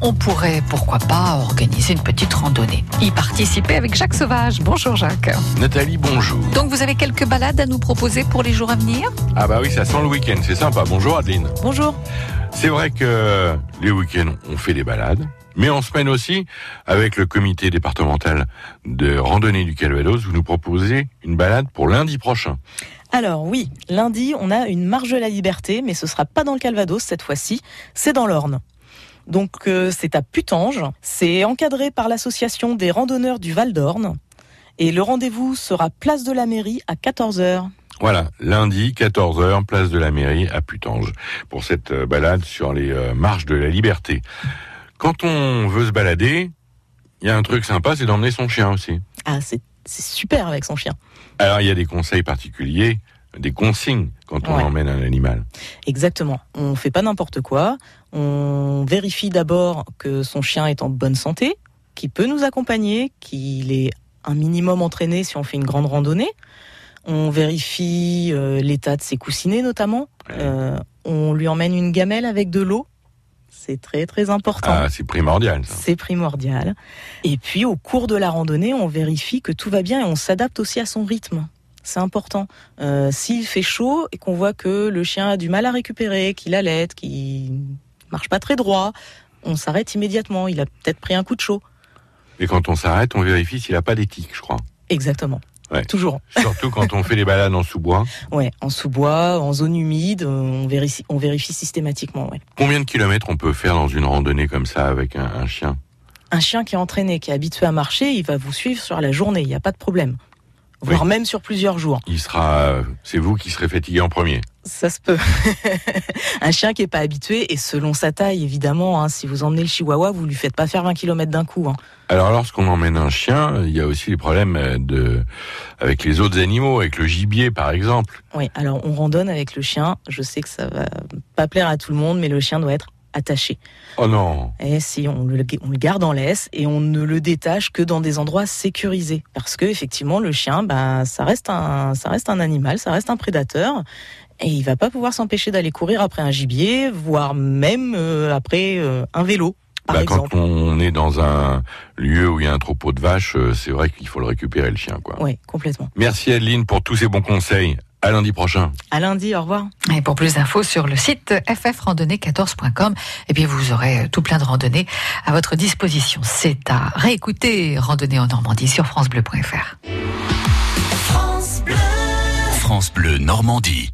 on pourrait, pourquoi pas, organiser une petite randonnée. Y participer avec Jacques Sauvage. Bonjour Jacques. Nathalie, bonjour. Donc vous avez quelques balades à nous proposer pour les jours à venir? Ah bah oui, ça sent le week-end, c'est sympa. Bonjour Adeline. Bonjour. C'est vrai que les week-ends, on fait des balades. Mais en semaine aussi, avec le comité départemental de randonnée du Calvados, vous nous proposez une balade pour lundi prochain. Alors oui, lundi, on a une marche de la liberté, mais ce sera pas dans le Calvados cette fois-ci, c'est dans l'Orne. Donc euh, c'est à Putange, c'est encadré par l'association des randonneurs du Val d'Orne, et le rendez-vous sera place de la mairie à 14h. Voilà, lundi 14h, place de la mairie à Putange, pour cette euh, balade sur les euh, marches de la liberté. Quand on veut se balader, il y a un truc sympa, c'est d'emmener son chien aussi. Ah, c'est c'est super avec son chien. Alors il y a des conseils particuliers, des consignes quand on Ouais. emmène un animal. Exactement. On fait pas n'importe quoi. On vérifie d'abord que son chien est en bonne santé, qu'il peut nous accompagner, qu'il est un minimum entraîné si on fait une grande randonnée. On vérifie euh, l'état de ses coussinets notamment. Ouais. Euh, on lui emmène une gamelle avec de l'eau. C'est très très important. Ah, c'est primordial. C'est primordial. Et puis au cours de la randonnée, on vérifie que tout va bien et on s'adapte aussi à son rythme. C'est important. Euh, S'il fait chaud et qu'on voit que le chien a du mal à récupérer, qu'il allait, qu'il marche pas très droit, on s'arrête immédiatement. Il a peut-être pris un coup de chaud. Et quand on s'arrête, on vérifie s'il n'a pas d'éthique, je crois. Exactement. Ouais. Toujours. Surtout quand on fait les balades en sous-bois. Ouais, en sous-bois, en zone humide, on vérifie, on vérifie systématiquement. Ouais. Combien de kilomètres on peut faire dans une randonnée comme ça avec un, un chien? Un chien qui est entraîné, qui est habitué à marcher, il va vous suivre sur la journée. Il n'y a pas de problème. Voire même sur plusieurs jours. Il sera, c'est vous qui serez fatigué en premier. Ça se peut. un chien qui est pas habitué et selon sa taille, évidemment. hein, si vous emmenez le chihuahua, vous lui faites pas faire 20 km d'un coup. hein. Alors lorsqu'on emmène un chien, il y a aussi les problèmes euh, de avec les autres animaux, avec le gibier par exemple. Oui. Alors on randonne avec le chien. Je sais que ça va pas plaire à tout le monde, mais le chien doit être attaché. Oh non. Et si on le, on le garde en laisse et on ne le détache que dans des endroits sécurisés, parce que effectivement le chien, bah ça reste un, ça reste un animal, ça reste un prédateur. Et il va pas pouvoir s'empêcher d'aller courir après un gibier, voire même euh, après euh, un vélo, Bah, quand on est dans un lieu où il y a un troupeau de vaches, euh, c'est vrai qu'il faut le récupérer le chien quoi. Oui, complètement. Merci Adeline pour tous ces bons conseils. À lundi prochain. À lundi, au revoir. Et pour plus d'infos sur le site ffrandonnée14.com, et bien vous aurez euh, tout plein de randonnées à votre disposition. C'est à réécouter Randonnée en Normandie sur francebleu.fr. France Bleu Normandie.